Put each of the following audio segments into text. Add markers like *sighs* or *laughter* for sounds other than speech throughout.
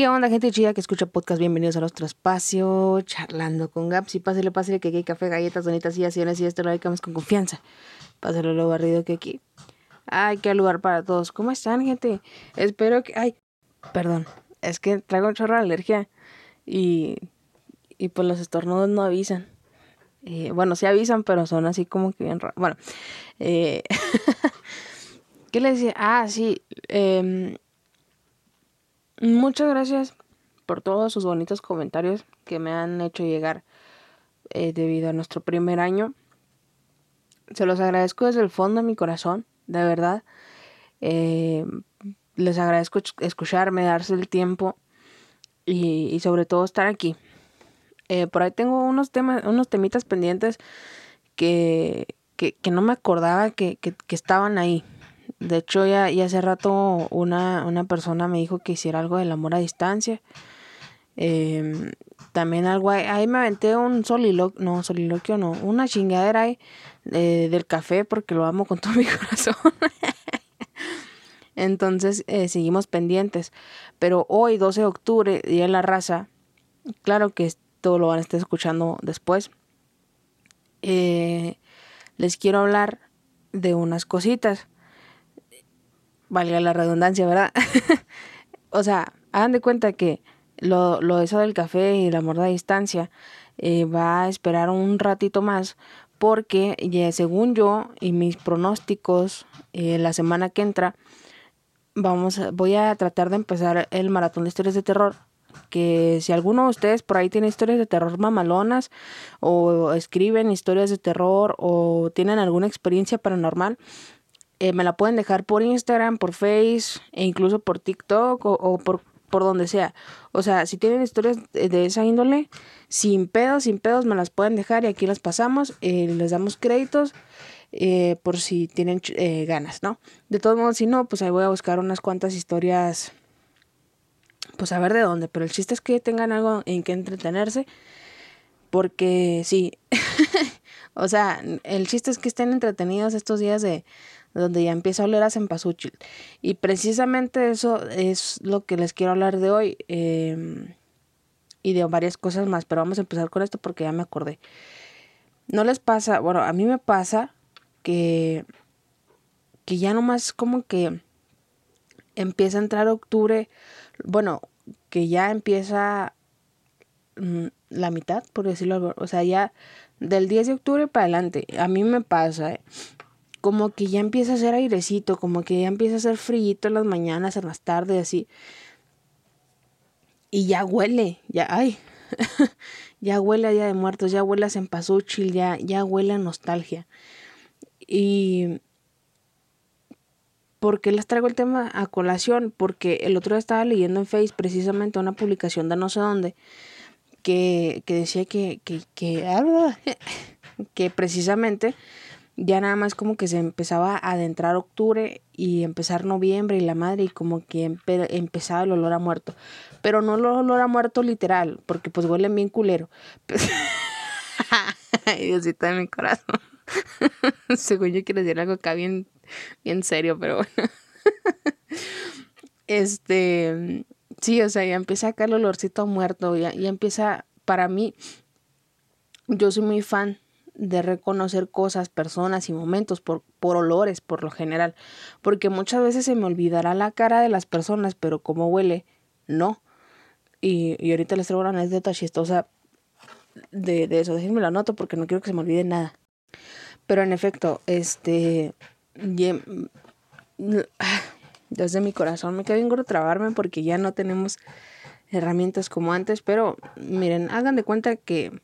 ¿Qué onda, gente chida que escucha podcast? Bienvenidos a nuestro espacio, charlando con Gaps. Y pásale, pásale, que aquí hay café, galletas, donitas y acciones y esto lo dedicamos con confianza. Pásale lo barrido que aquí. Ay, qué lugar para todos. ¿Cómo están, gente? Espero que. Ay, perdón. Es que traigo un chorro de alergia. Y. Y pues los estornudos no avisan. Eh, bueno, sí avisan, pero son así como que bien raros. Bueno. Eh, *laughs* ¿Qué le decía? Ah, sí. Eh, Muchas gracias por todos sus bonitos comentarios que me han hecho llegar eh, debido a nuestro primer año. Se los agradezco desde el fondo de mi corazón, de verdad. Eh, les agradezco escucharme, darse el tiempo y, sobre todo estar aquí. Eh, por ahí tengo unos temas, unos temitas pendientes que, que, no me acordaba que, que estaban ahí. De hecho, ya, hace rato una, una, persona me dijo que hiciera algo del amor a distancia. Em, también algo ahí, me aventé un soliloquio, no, soliloquio no, una chingadera ahí del café porque lo amo con todo mi *laughs* corazón. Entonces eh, seguimos pendientes. Pero hoy, 12 de octubre, Día de la Raza, claro que esto lo van a estar escuchando después. Eh, les quiero hablar de unas cositas valga la redundancia, ¿verdad? *laughs* o sea, hagan de cuenta que lo, lo eso del café y la morda a distancia eh, va a esperar un ratito más porque según yo y mis pronósticos eh, la semana que entra vamos voy a tratar de empezar el maratón de historias de terror que si alguno de ustedes por ahí tiene historias de terror mamalonas o escriben historias de terror o tienen alguna experiencia paranormal eh, me la pueden dejar por Instagram, por Face e incluso por TikTok o, por, por donde sea. O sea, si tienen historias de, esa índole, sin pedos, sin pedos, me las pueden dejar y aquí las pasamos, eh, les damos créditos eh, por si tienen ganas, ¿no? De todos modos, si no, pues ahí voy a buscar unas cuantas historias, pues a ver de dónde, pero el chiste es que tengan algo en que entretenerse, porque sí, *laughs* o sea, el chiste es que estén entretenidos estos días de donde ya empieza a oler a cempasúchil. Y precisamente eso es lo que les quiero hablar de hoy em, y de varias cosas más, pero vamos a empezar con esto porque ya me acordé. No les pasa, bueno, a mí me pasa que, que ya nomás como que empieza a entrar octubre, bueno, que ya empieza mm, la mitad, por decirlo, o sea, ya del 10 de octubre para adelante, a mí me pasa, ¿eh? Como que ya empieza a hacer airecito, como que ya empieza a hacer frío en las mañanas, en las tardes, así. Y ya huele, ya, ay, *laughs* ya huele a Día de Muertos, ya huele a Cempasúchil, ya, ya huele a nostalgia. Y... ¿Por qué les traigo el tema a colación? Porque el otro día estaba leyendo en Facebook precisamente una publicación de no sé dónde que, que decía que, que, que, *laughs* que precisamente ya nada más como que se empezaba a adentrar octubre y empezar noviembre y la madre y como que empezaba el olor a muerto. Pero no el olor a muerto literal, porque pues huelen bien culero. *laughs* Ay, Diosito de mi corazón. *laughs* Según yo quiero decir algo acá bien, bien serio, pero bueno. *laughs* este, sí, o sea, ya empieza acá el olorcito a muerto, ya, ya empieza, para mí, yo soy muy fan de reconocer cosas, personas y momentos por, por olores, por lo general. Porque muchas veces se me olvidará la cara de las personas, pero como huele, no. Y, y ahorita les traigo una anécdota chistosa de, de eso. Déjenme la noto porque no quiero que se me olvide nada. Pero en efecto, este. *sighs* Desde mi corazón me queda bien gordo trabarme porque ya no tenemos herramientas como antes. Pero miren, hagan de cuenta que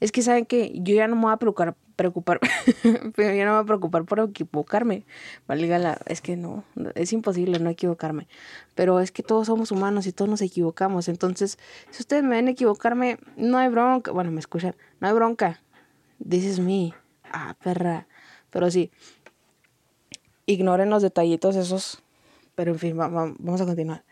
es que saben que yo ya no me voy a preocupar, preocupar *laughs* pero ya no me voy a preocupar por equivocarme. Valga la, es que no, es imposible no equivocarme. Pero es que todos somos humanos y todos nos equivocamos. Entonces, si ustedes me ven equivocarme, no hay bronca. Bueno, me escuchan, no hay bronca. This is me. Ah, perra. Pero sí, ignoren los detallitos esos. Pero en fin, vamos a continuar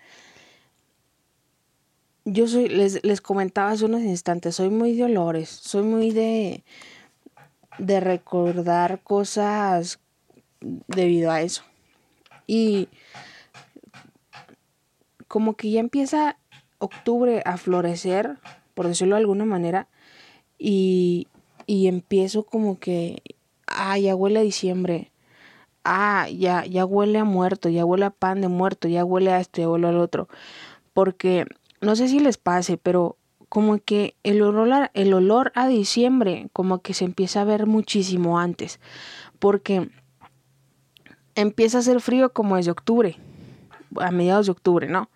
yo soy, les, les comentaba hace unos instantes, soy muy de olores, soy muy de, de recordar cosas debido a eso. Y como que ya empieza octubre a florecer, por decirlo de alguna manera, y, y empiezo como que, ah, ya huele a diciembre, ah, ya, ya huele a muerto, ya huele a pan de muerto, ya huele a esto, ya huele al otro. Porque no sé si les pase, pero como que el olor, a, el olor a diciembre como que se empieza a ver muchísimo antes. Porque empieza a hacer frío como desde octubre, a mediados de octubre, ¿no?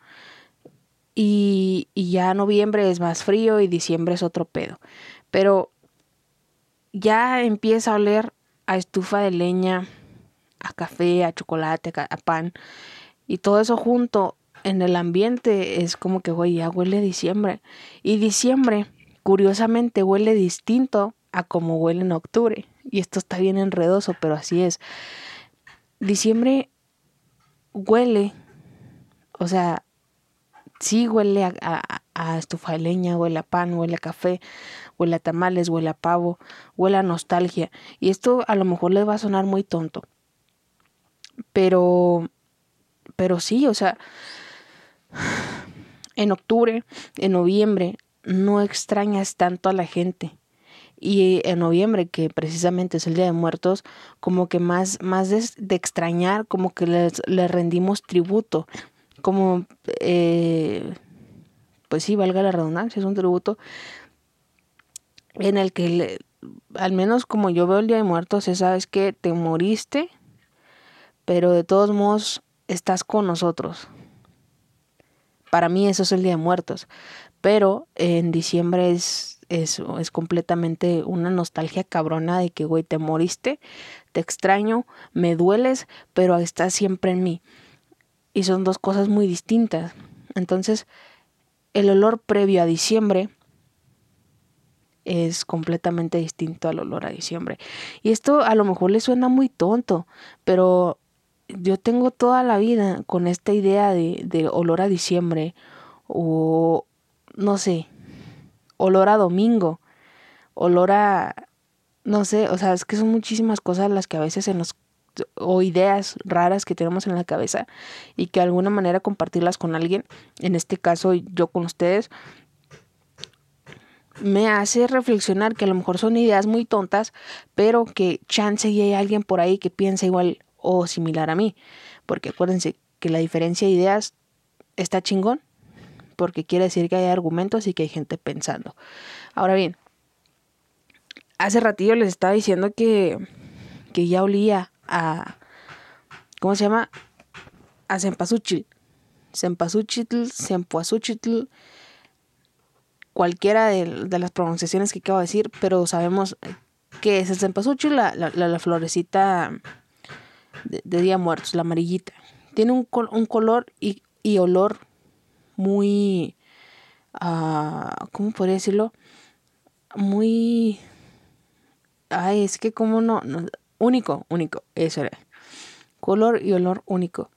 Y, y ya noviembre es más frío y diciembre es otro pedo. Pero ya empieza a oler a estufa de leña, a café, a chocolate, a pan. Y todo eso junto en el ambiente es como que, güey, ya huele diciembre. Y diciembre, curiosamente, huele distinto a como huele en octubre. Y esto está bien enredoso, pero así es. Diciembre huele, o sea, sí huele a, a, estufa de leña, huele a pan, huele a café, huele a tamales, huele a pavo, huele a nostalgia. Y esto a lo mejor les va a sonar muy tonto. Pero, pero sí, o sea, en octubre, en noviembre, no extrañas tanto a la gente. Y en noviembre, que precisamente es el Día de Muertos, como que más, más de, extrañar, como que les, rendimos tributo. Como, eh, pues sí, valga la redundancia, es un tributo en el que, al menos como yo veo el Día de Muertos, es, sabes que te moriste, pero de todos modos estás con nosotros. Para mí eso es el Día de Muertos, pero en diciembre es, es, completamente una nostalgia cabrona de que, güey, te moriste, te extraño, me dueles, pero estás siempre en mí. Y son dos cosas muy distintas. Entonces, el olor previo a diciembre es completamente distinto al olor a diciembre. Y esto a lo mejor le suena muy tonto, pero yo tengo toda la vida con esta idea de, de olor a diciembre o no sé, olor a domingo, olor a, no sé, o sea, es que son muchísimas cosas las que a veces se nos o ideas raras que tenemos en la cabeza y que de alguna manera compartirlas con alguien, en este caso yo con ustedes, me hace reflexionar que a lo mejor son ideas muy tontas, pero que chance y hay alguien por ahí que piensa igual o similar a mí. Porque acuérdense que la diferencia de ideas está chingón, porque quiere decir que hay argumentos y que hay gente pensando. Ahora bien, hace ratillo les estaba diciendo que, que ya olía a, ¿cómo se llama? A Cempasúchil. Cempasúchil, Cempuazúchitl, cualquiera de, de, las pronunciaciones que acabo de decir, pero sabemos que es el la, la, la florecita de, Día Muertos, la amarillita. Tiene un, un color y, y, olor muy, uh, ¿cómo podría decirlo? Muy, ay, es que como no, no, único, único, eso era. Color y olor único.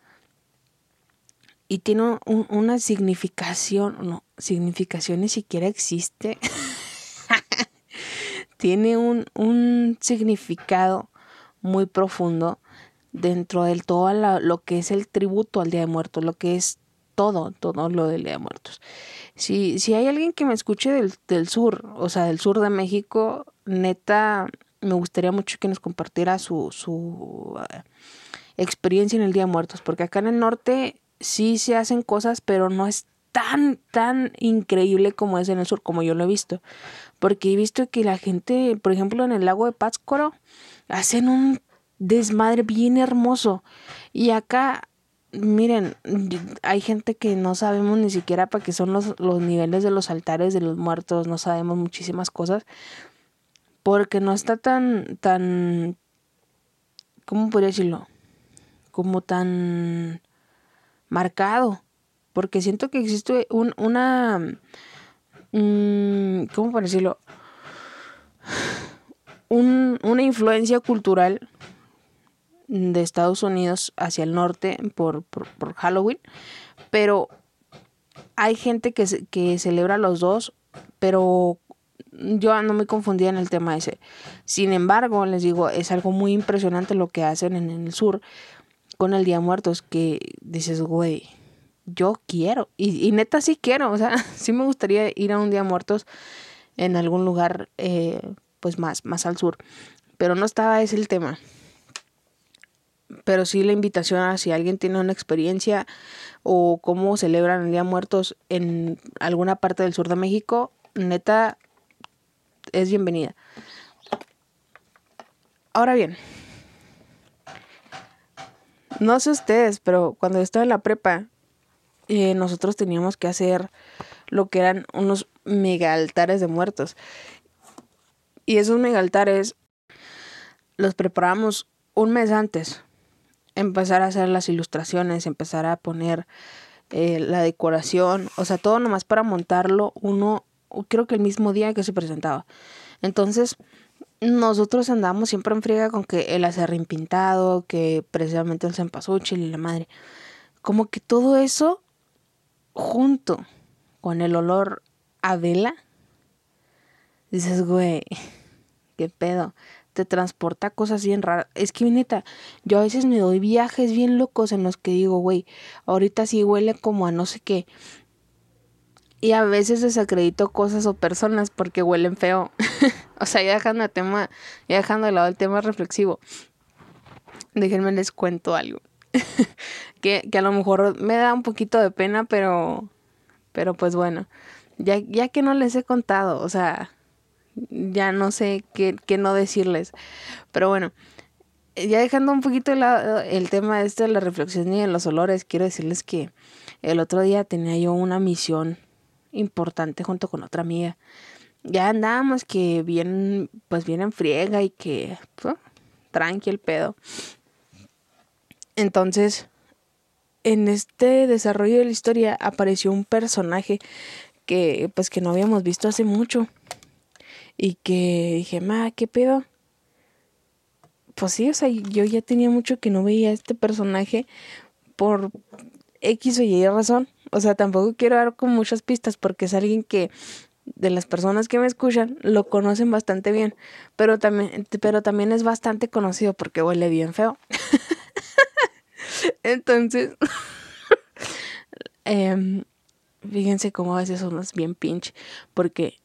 Y tiene un, una significación, no, significación ni siquiera existe. *laughs* tiene un, un significado muy profundo dentro de todo lo que es el tributo al Día de Muertos, lo que es todo, todo lo del Día de Muertos. Si, si hay alguien que me escuche del, del sur, o sea, del sur de México, neta, me gustaría mucho que nos compartiera su, su uh, experiencia en el Día de Muertos, porque acá en el norte sí se hacen cosas, pero no es tan, tan increíble como es en el sur, como yo lo he visto. Porque he visto que la gente, por ejemplo, en el lago de Pátzcuaro, hacen un desmadre bien hermoso. Y acá, miren, hay gente que no sabemos ni siquiera para qué son los, los niveles de los altares de los muertos, no sabemos muchísimas cosas. Porque no está tan, tan, ¿cómo podría decirlo? Como tan marcado. Porque siento que existe un, una, mm, ¿cómo podría decirlo? Un, una influencia cultural de Estados Unidos hacia el norte por, por, Halloween, pero hay gente que, que celebra los dos, pero yo no me confundía en el tema ese. Sin embargo, les digo, es algo muy impresionante lo que hacen en, el sur con el Día Muertos, que dices, güey, yo quiero. Y, y neta sí quiero. O sea, *laughs* sí me gustaría ir a un Día Muertos en algún lugar eh, pues más, más al sur. Pero no estaba ese el tema. Pero sí la invitación a si alguien tiene una experiencia o cómo celebran el Día Muertos en alguna parte del sur de México, neta, es bienvenida. Ahora bien, no sé ustedes, pero cuando yo estaba en la prepa, eh, nosotros teníamos que hacer lo que eran unos mega altares de muertos. Y esos mega altares los preparamos un mes antes. Empezar a hacer las ilustraciones, empezar a poner eh, la decoración, o sea, todo nomás para montarlo uno, creo que el mismo día que se presentaba. Entonces, nosotros andamos siempre en friega con que el acerrín pintado, que precisamente el cempasúchil y la madre. Como que todo eso junto con el olor a vela, dices, güey, qué pedo. Transporta cosas bien raras. Es que, neta, yo a veces me doy viajes bien locos en los que digo, güey, ahorita sí huele como a no sé qué. Y a veces desacredito cosas o personas porque huelen feo. *laughs* o sea, ya dejando el tema, ya dejando de lado el tema reflexivo. Déjenme les cuento algo. *laughs* que, que a lo mejor me da un poquito de pena, pero pero pues bueno, ya, ya que no les he contado, o sea, ya no sé qué, qué no decirles. Pero bueno, ya dejando un poquito el, el tema este de la reflexión y de los olores, quiero decirles que el otro día tenía yo una misión importante junto con otra amiga. Ya andábamos que bien, pues bien en friega y que pues, tranqui el pedo. Entonces, en este desarrollo de la historia apareció un personaje que pues que no habíamos visto hace mucho y que dije, ma, ¿qué pedo? Pues sí, o sea, yo ya tenía mucho que no veía a este personaje por X o Y razón. O sea, tampoco quiero dar con muchas pistas porque es alguien que de las personas que me escuchan lo conocen bastante bien, pero también, pero también es bastante conocido porque huele bien feo. *laughs* Entonces, *laughs* em, fíjense cómo a veces somos bien pinche, porque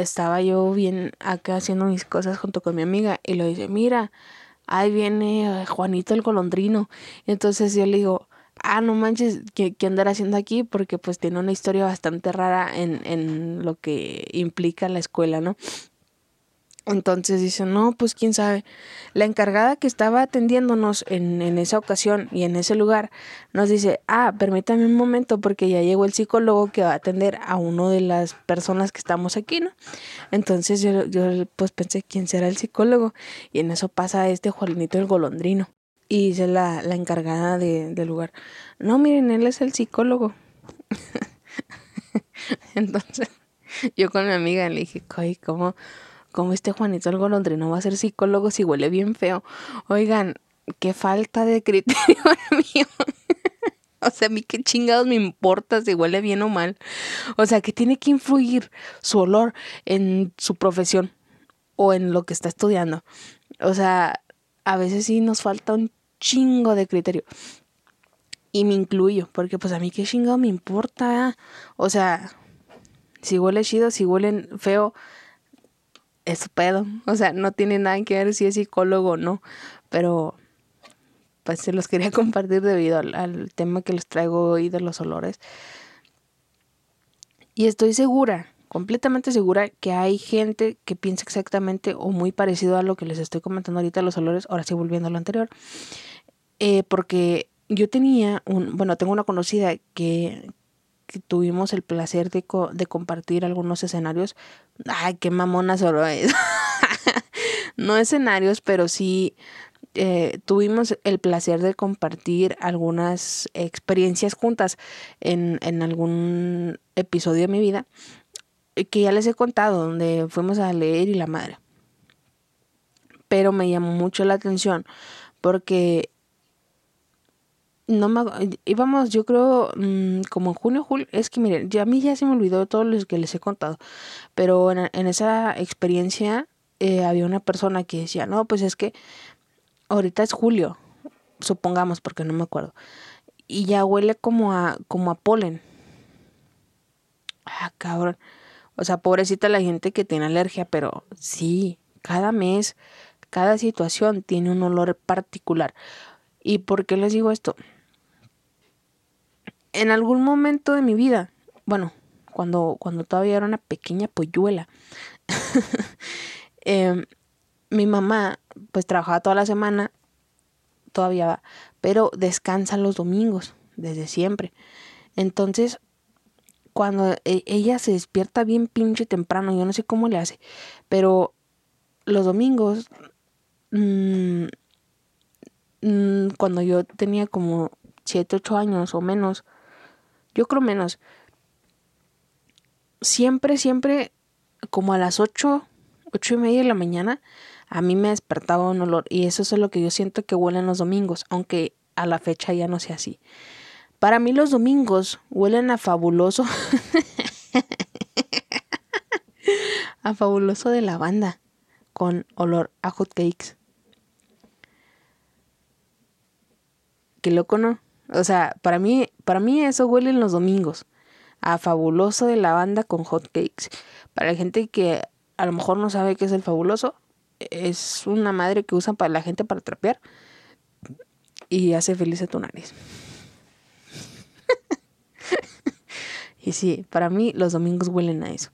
estaba yo bien acá haciendo mis cosas junto con mi amiga y lo dice, mira, ahí viene Juanito el golondrino. Entonces yo le digo, ah, no manches, ¿qué, qué andará haciendo aquí? Porque pues tiene una historia bastante rara en, en lo que implica la escuela, ¿no? Entonces dice, no, pues quién sabe. La encargada que estaba atendiéndonos en, en, esa ocasión y en ese lugar nos dice, ah, permítame un momento porque ya llegó el psicólogo que va a atender a uno de las personas que estamos aquí, ¿no? Entonces yo, yo pues pensé, ¿quién será el psicólogo? Y en eso pasa este Juanito el golondrino. Y dice la, la encargada de, del lugar, no, miren, él es el psicólogo. *laughs* Entonces yo con mi amiga le dije, ¿cómo? Como este Juanito el golondrino va a ser psicólogo si huele bien feo. Oigan, qué falta de criterio *laughs* mío. o sea, a mí qué chingados me importa si huele bien o mal. O sea, que tiene que influir su olor en su profesión o en lo que está estudiando. O sea, a veces sí nos falta un chingo de criterio. Y me incluyo, porque pues a mí qué chingado me importa. O sea, si huele chido, si huele feo, es pedo. O sea, no tiene nada que ver si es psicólogo o no. Pero pues se los quería *laughs* compartir debido al, tema que les traigo hoy de los olores. Y estoy segura, completamente segura, que hay gente que piensa exactamente o muy parecido a lo que les estoy comentando ahorita los olores. Ahora sí, volviendo a lo anterior. Eh, porque yo tenía un, bueno, tengo una conocida que, que tuvimos el placer de, de compartir algunos escenarios. Ay, qué mamona solo es. *laughs* no escenarios, pero sí eh, tuvimos el placer de compartir algunas experiencias juntas en, en algún episodio de mi vida eh, que ya les he contado, donde fuimos a leer y la madre. Pero me llamó mucho la atención porque no me íbamos yo creo mm, como en junio julio es que miren ya a mí ya se me olvidó todo lo que les he contado pero en, esa experiencia eh, había una persona que decía no pues es que ahorita es julio supongamos porque no me acuerdo y ya huele como a, como a polen. Ah, cabrón. O sea, pobrecita la gente que tiene alergia, pero sí, cada mes, cada situación tiene un olor particular. ¿Y por qué les digo esto? En algún momento de mi vida, bueno, cuando, cuando todavía era una pequeña polluela, *laughs* em, mi mamá pues trabajaba toda la semana, todavía va, pero descansa los domingos, desde siempre. Entonces, cuando e, ella se despierta bien pinche temprano, yo no sé cómo le hace, pero los domingos, mm, mm, cuando yo tenía como 7, 8 años o menos, yo creo menos, siempre, siempre, como a las 8, 8 y media de la mañana, a mí me despertaba un olor y eso es lo que yo siento que huelen los domingos, aunque a la fecha ya no sea así. Para mí los domingos huelen a fabuloso. *laughs* a fabuloso de lavanda con olor a hot cakes. Qué loco, ¿no? O sea, para mí, para mí eso huele en los domingos. A fabuloso de lavanda con hot cakes. Para la gente que a lo mejor no sabe qué es el fabuloso, es una madre que usan para la gente para trapear y hace feliz a tu nariz. *laughs* y sí, para mí los domingos huelen a eso.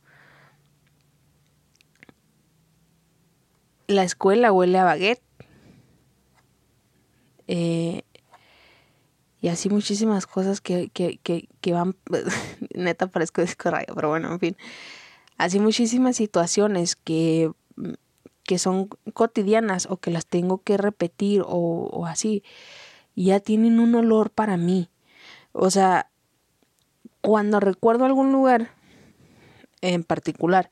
La escuela huele a baguette. Eh, y así muchísimas cosas que, que, que, que van, *laughs* neta parezco disco pero bueno, en fin. Así muchísimas situaciones que, que son cotidianas o que las tengo que repetir o, o así, ya tienen un olor para mí. O sea, cuando recuerdo algún lugar en particular,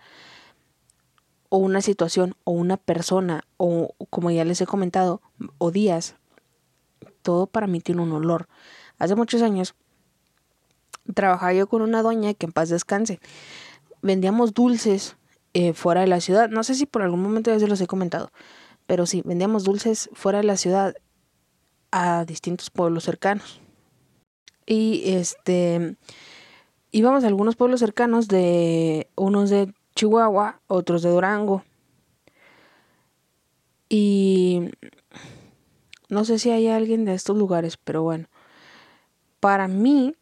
o una situación, o una persona, o como ya les he comentado, o días, todo para mí tiene un olor. Hace muchos años trabajaba yo con una doña que en paz descanse. Vendíamos dulces eh, fuera de la ciudad. No sé si por algún momento ya se los he comentado, pero sí, vendíamos dulces fuera de la ciudad a distintos pueblos cercanos. Y este íbamos a algunos pueblos cercanos de unos de Chihuahua, otros de Durango. Y no sé si hay alguien de estos lugares, pero bueno. Para mí,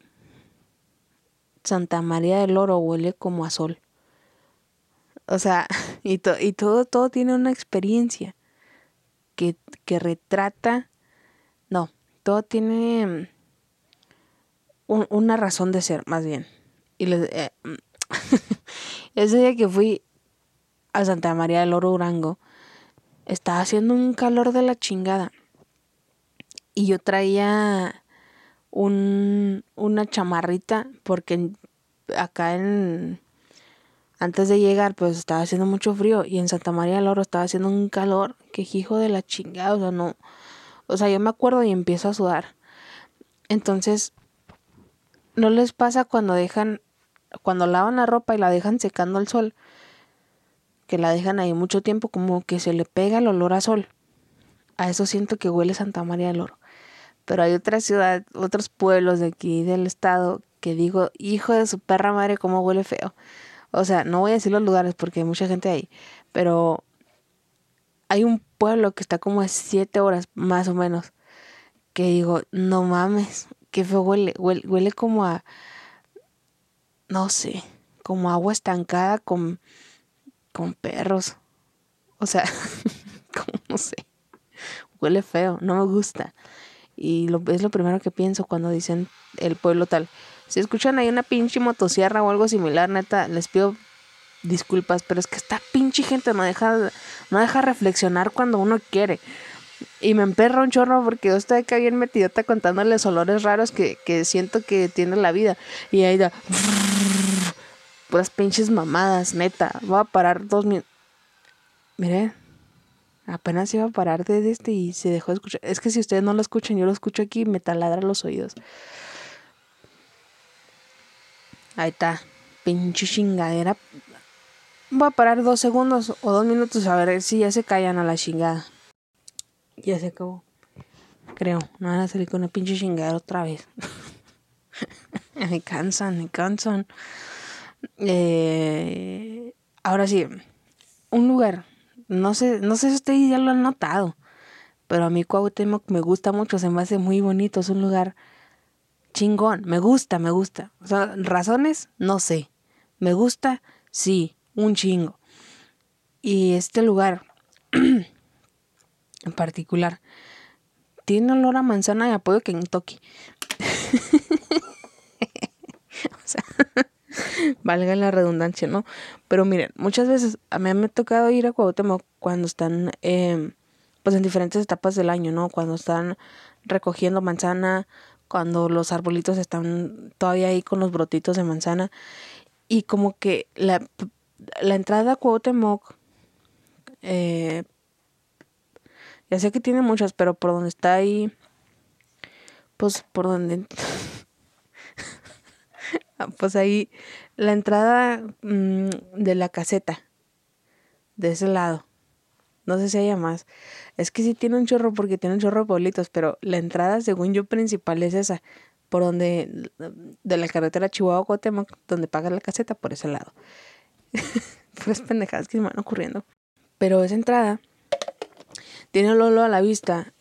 Santa María del Oro huele como a sol. O sea, *laughs* y, y todo, todo tiene una experiencia que, que retrata. No, todo tiene una razón de ser, más bien. Y les, eh, *laughs* ese día que fui a Santa María del Oro Durango, estaba haciendo un calor de la chingada. Y yo traía un, una chamarrita porque acá en antes de llegar pues estaba haciendo mucho frío y en Santa María del Oro estaba haciendo un calor que hijo de la chingada, o sea, no o sea, yo me acuerdo y empiezo a sudar. Entonces ¿no les pasa cuando dejan cuando lavan la ropa y la dejan secando al sol, que la dejan ahí mucho tiempo, como que se le pega el olor a sol. A eso siento que huele Santa María del Oro. Pero hay otra ciudad, otros pueblos de aquí del estado que digo, hijo de su perra madre, cómo huele feo. O sea, no voy a decir los lugares porque hay mucha gente ahí, pero hay un pueblo que está como a siete horas más o menos, que digo, no mames, qué feo huele, huele, huele como a no sé, como agua estancada con, con perros. O sea, *laughs* como no sé, huele feo, no me gusta. Y lo, es lo primero que pienso cuando dicen el pueblo tal. Si escuchan ahí una pinche motosierra o algo similar, neta, les pido disculpas, pero es que esta pinche gente no deja, no deja reflexionar cuando uno quiere. Y me emperra un chorro porque yo estoy acá bien metidota contándoles olores raros que, que siento que tiene la vida. Y ahí da. Puras pinches mamadas, neta. Voy a parar dos minutos. Mire, apenas iba a parar de este y se dejó de escuchar. Es que si ustedes no lo escuchan, yo lo escucho aquí y me taladra los oídos. Ahí está. Pinche chingadera. Voy a parar dos segundos o dos minutos a ver si ya se callan a la chingada. Ya se acabó. creo. No van a salir con una pinche chingada otra vez. *laughs* me cansan, me cansan. Eh, ahora sí, un lugar. No sé, no sé si ustedes ya lo han notado. Pero a mí Cuauhtémoc me gusta mucho, se me hace muy bonito. Es un lugar chingón. Me gusta, me gusta. O sea, razones, no sé. Me gusta, sí, un chingo. Y este lugar *clears throat* en particular tiene olor a manzana y apoyo Kentucky. *laughs* o sea, valga la redundancia, ¿no? Pero miren, muchas veces a mí me ha tocado ir a Cuauhtémoc cuando están, em, pues en diferentes etapas del año, ¿no? Cuando están recogiendo manzana, cuando los arbolitos están todavía ahí con los brotitos de manzana. Y como que la, la entrada a Cuauhtémoc, eh, ya sé que tiene muchas, pero por donde está ahí, pues por donde... pues ahí, la entrada mm, de la caseta, de ese lado. No sé si haya más. Es que sí tiene un chorro porque tiene un chorro de pueblitos, pero la entrada, según yo, principal es esa. Por donde, de la carretera Chihuahua-Cotemoc, donde paga la caseta, por ese lado. *laughs* pues pendejadas que se me van ocurriendo. Pero esa entrada tiene Lolo a la vista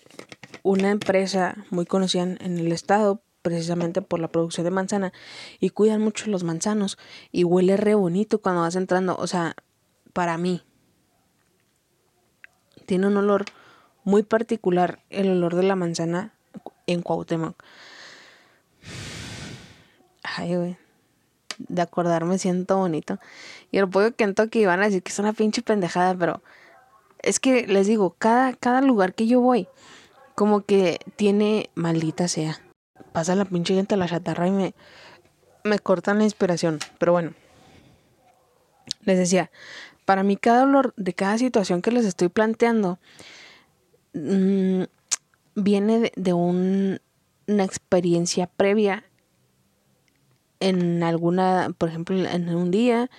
una empresa muy conocida en el estado precisamente por la producción de manzana y cuidan mucho los manzanos y huele re bonito cuando vas entrando, o sea, para mí tiene un olor muy particular el olor de la manzana en Cuauhtémoc. Ay, güey. De acordarme siento bonito. Y el pollo Kentucky van a decir que es una pinche pendejada, pero es que les digo, cada, cada lugar que yo voy, como que tiene maldita sea. Pasa la pinche gente a la chatarra y me, me cortan la inspiración. Pero bueno, les decía, para mí cada olor de cada situación que les estoy planteando mmm, viene de, de un, una experiencia previa en alguna, por ejemplo, en un día,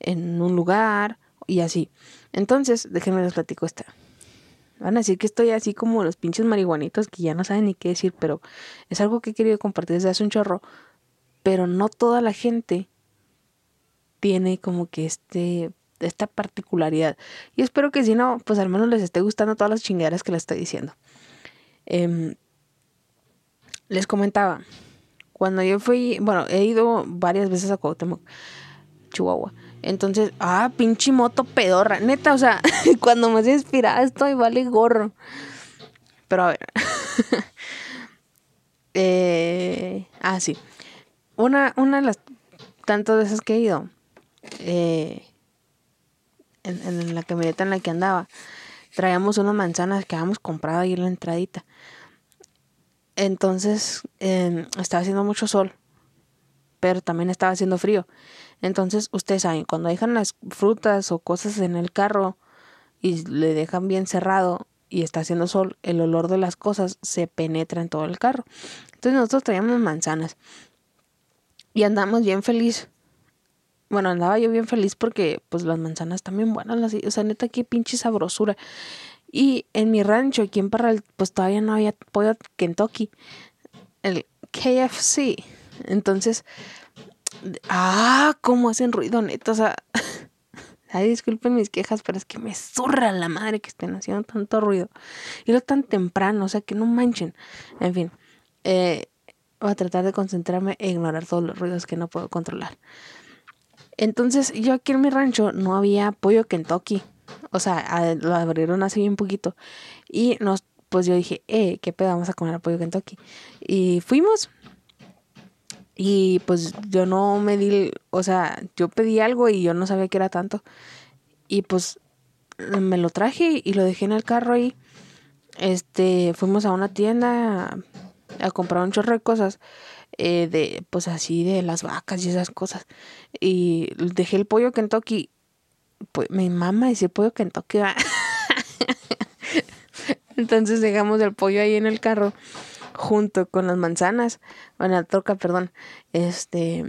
en un lugar y así. Entonces, déjenme les platico esta. Van a decir que estoy así como los pinches marihuanitos que ya no saben ni qué decir, pero es algo que he querido compartir desde hace un chorro. Pero no toda la gente tiene como que este esta particularidad. Y espero que si no, pues al menos les esté gustando todas las chingaderas que les estoy diciendo. Eh, les comentaba, cuando yo fui, bueno, he ido varias veces a Cuauhtémoc, Chihuahua. Entonces, ah, pinche moto pedorra. Neta, o sea, *laughs* cuando me inspirada estoy, vale gorro. Pero a ver. *laughs* eh, ah, sí. Una, una de las tantas veces que he ido, eh, en, la camioneta en la que andaba, traíamos unas manzanas que habíamos comprado ahí en la entradita. Entonces, eh, estaba haciendo mucho sol, pero también estaba haciendo frío. Entonces, ustedes saben, cuando dejan las frutas o cosas en el carro y le dejan bien cerrado y está haciendo sol, el olor de las cosas se penetra en todo el carro. Entonces nosotros traíamos manzanas y andamos bien feliz. Bueno, andaba yo bien feliz porque pues las manzanas también buenas, las, o sea, neta qué pinche sabrosura. Y en mi rancho aquí en Parral pues todavía no había pollo Kentucky, el KFC. Entonces, Ah, cómo hacen ruido, neta. O sea, *laughs* ay, disculpen mis quejas, pero es que me zurra la madre que estén haciendo tanto ruido. Y lo tan temprano, o sea, que no manchen. En fin, eh, voy a tratar de concentrarme e ignorar todos los ruidos que no puedo controlar. Entonces, yo aquí en mi rancho no había pollo Kentucky. O sea, lo abrieron hace bien poquito. Y nos, pues yo dije, eh, ¿qué pedo? Vamos a comer pollo Kentucky. Y fuimos, y pues yo no me di, o sea, yo pedí algo y yo no sabía que era tanto. Y pues me lo traje y lo dejé en el carro ahí. Este, fuimos a una tienda a, comprar un chorro de cosas. Eh, de, pues así de las vacas y esas cosas. Y dejé el pollo Kentucky. Pues mi mamá dice pollo Kentucky. *laughs* Entonces dejamos el pollo ahí en el carro junto con las manzanas, bueno, la troca, perdón, este,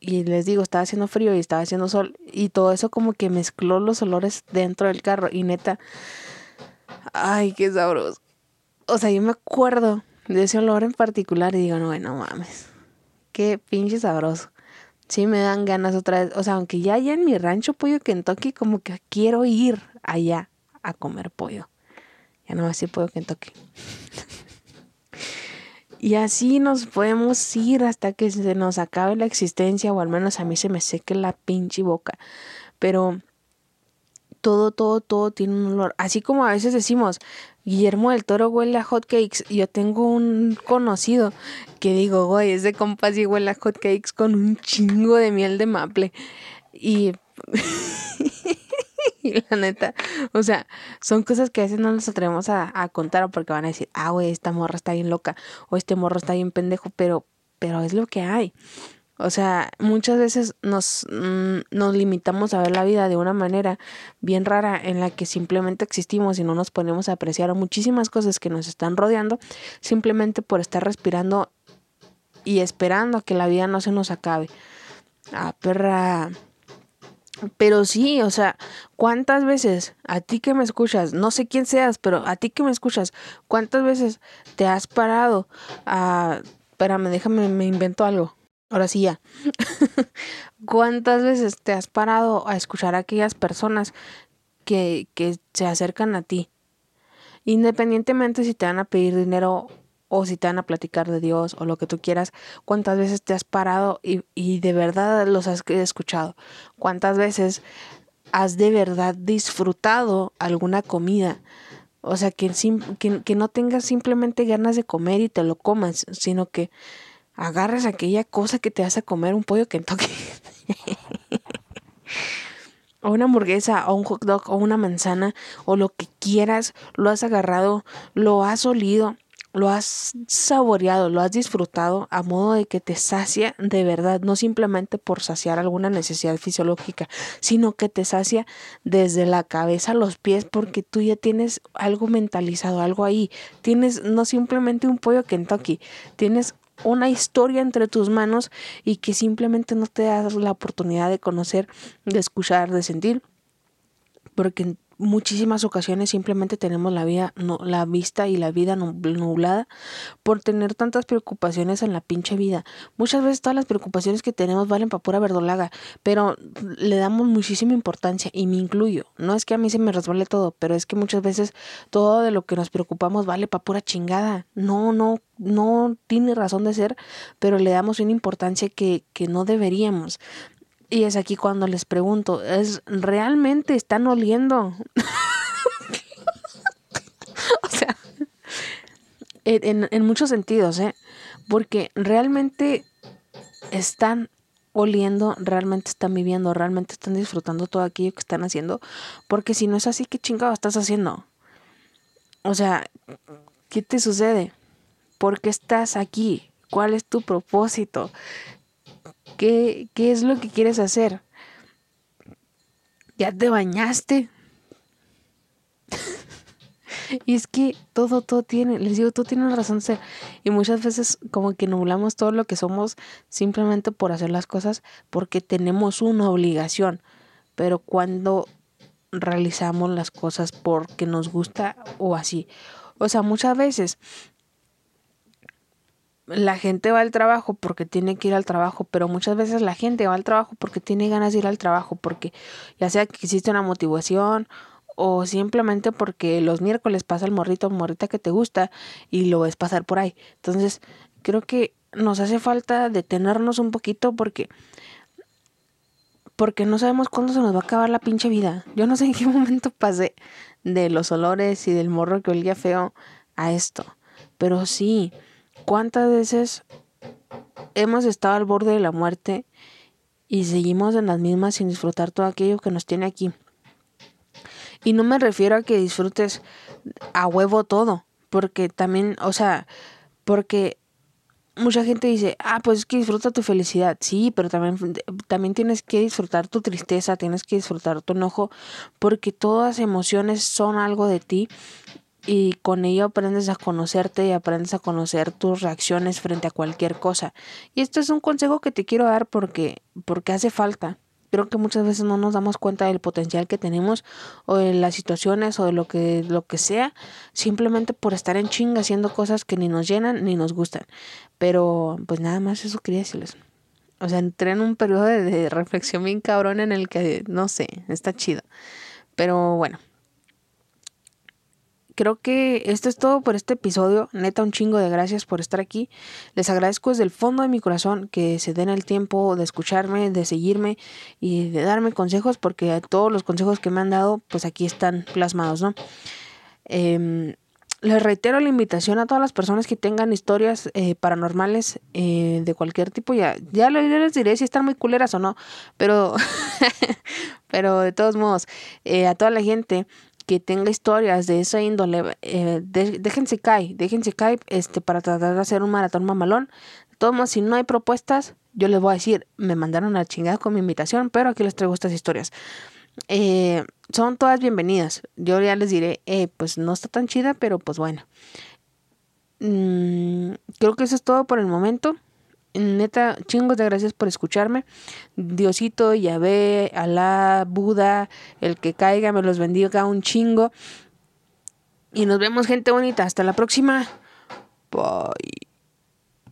y les digo, estaba haciendo frío y estaba haciendo sol, y todo eso como que mezcló los olores dentro del carro, y neta, ay, qué sabroso. o sea, yo me acuerdo de ese olor en particular y digo, no, no mames, qué pinche sabroso. Sí me dan ganas otra vez, o sea, aunque ya haya en mi rancho pollo Kentucky, como que quiero ir allá a comer pollo. Ya no va a decir pollo Kentucky. *laughs* y así nos podemos ir hasta que se nos acabe la existencia, o al menos a mí se me seque la pinche boca. Pero todo, todo, todo tiene un olor. Así como a veces decimos, Guillermo del Toro huele a hotcakes. Yo tengo un conocido que digo, güey, ese compas y huele a hotcakes con un chingo de miel de maple. Y, *laughs* *laughs* y la neta, o sea, son cosas que a veces no nos atrevemos a, a contar porque van a decir, ah, güey, esta morra está bien loca o este morro está bien pendejo, pero, pero es lo que hay. O sea, muchas veces nos, mm, nos limitamos a ver la vida de una manera bien rara en la que simplemente existimos y no nos ponemos a apreciar muchísimas cosas que nos están rodeando simplemente por estar respirando y esperando a que la vida no se nos acabe. Ah, perra. Pero sí, o sea, ¿cuántas veces a ti que me escuchas, no sé quién seas, pero a ti que me escuchas, ¿cuántas veces te has parado a... Espérame, déjame, me invento algo. Ahora sí ya. *laughs* ¿Cuántas veces te has parado a escuchar a aquellas personas que, que se acercan a ti? Independientemente si te van a pedir dinero o si te van a platicar de Dios o lo que tú quieras, cuántas veces te has parado y, y de verdad los has escuchado, cuántas veces has de verdad disfrutado alguna comida, o sea, que, que, que no tengas simplemente ganas de comer y te lo comas, sino que agarras aquella cosa que te hace comer un pollo Kentucky. *laughs* o una hamburguesa, o un hot dog, o una manzana, o lo que quieras, lo has agarrado, lo has olido, lo has saboreado, lo has disfrutado a modo de que te sacia de verdad, no simplemente por saciar alguna necesidad fisiológica, sino que te sacia desde la cabeza a los pies porque tú ya tienes algo mentalizado, algo ahí. Tienes no simplemente un pollo Kentucky, tienes una historia entre tus manos y que simplemente no te das la oportunidad de conocer, de escuchar, de sentir, porque muchísimas ocasiones simplemente tenemos la, vida, no, la vista y la vida nublada por tener tantas preocupaciones en la pinche vida. Muchas veces todas las preocupaciones que tenemos valen para pura verdolaga, pero le damos muchísima importancia y me incluyo. No es que a mí se me resbale todo, pero es que muchas veces todo de lo que nos preocupamos vale para pura chingada. No, no, no tiene razón de ser, pero le damos una importancia que, que no deberíamos. Y es aquí cuando les pregunto, ¿es realmente están oliendo? *laughs* o sea, en, muchos sentidos, ¿eh? Porque realmente están oliendo, realmente están viviendo, realmente están disfrutando todo aquello que están haciendo. Porque si no es así, ¿qué chingado estás haciendo? O sea, ¿qué te sucede? ¿Por qué estás aquí? ¿Cuál es tu propósito? ¿Qué, es lo que quieres hacer? ¿Ya te bañaste? *laughs* y es que todo, todo tiene, les digo, todo tiene una razón de ser. Y muchas veces como que nublamos todo lo que somos simplemente por hacer las cosas porque tenemos una obligación. Pero cuando realizamos las cosas porque nos gusta o así. O sea, muchas veces la gente va al trabajo porque tiene que ir al trabajo, pero muchas veces la gente va al trabajo porque tiene ganas de ir al trabajo, porque ya sea que existe una motivación o simplemente porque los miércoles pasa el morrito o morrita que te gusta y lo ves pasar por ahí. Entonces, creo que nos hace falta detenernos un poquito porque porque no sabemos cuándo se nos va a acabar la pinche vida. Yo no sé en qué *laughs* momento pasé de los olores y del morro que olía feo a esto, pero sí, ¿Cuántas veces hemos estado al borde de la muerte y seguimos en las mismas sin disfrutar todo aquello que nos tiene aquí? Y no me refiero a que disfrutes a huevo todo, porque también, o sea, porque mucha gente dice, ah, pues es que disfruta tu felicidad. Sí, pero también, también tienes que disfrutar tu tristeza, tienes que disfrutar tu enojo, porque todas emociones son algo de ti y con ello aprendes a conocerte y aprendes a conocer tus reacciones frente a cualquier cosa. Y esto es un consejo que te quiero dar porque porque hace falta. creo que muchas veces no nos damos cuenta del potencial que tenemos o de las situaciones o de lo que, lo que sea, simplemente por estar en chinga haciendo cosas que ni nos llenan ni nos gustan. Pero pues nada más eso quería decirles. O sea, entré en un periodo de, de reflexión bien cabrón en el que, no sé, está chido. Pero bueno, creo que esto es todo por este episodio. Neta, un chingo de gracias por estar aquí. Les agradezco desde el fondo de mi corazón que se den el tiempo de escucharme, de seguirme y de darme consejos, porque todos los consejos que me han dado, pues aquí están plasmados, ¿no? Em, les reitero la invitación a todas las personas que tengan historias eh, paranormales eh, de cualquier tipo. Ya, ya les diré si están muy culeras o no, pero, *laughs* pero de todos modos, eh, a toda la gente que tenga historias de esa índole, eh, déjense caer, déjense caer este, para tratar de hacer un maratón mamalón. De todos si no hay propuestas, yo les voy a decir, me mandaron a chingada con mi invitación, pero aquí les traigo estas historias. Eh, son todas bienvenidas. Yo ya les diré, eh, pues no está tan chida, pero pues bueno. Mm, creo que eso es todo por el momento. Neta, chingos de gracias por escucharme. Diosito, Yahvé, Alá, Buda, el que caiga, me los bendiga un chingo. Y nos vemos, gente bonita. Hasta la próxima. Bye.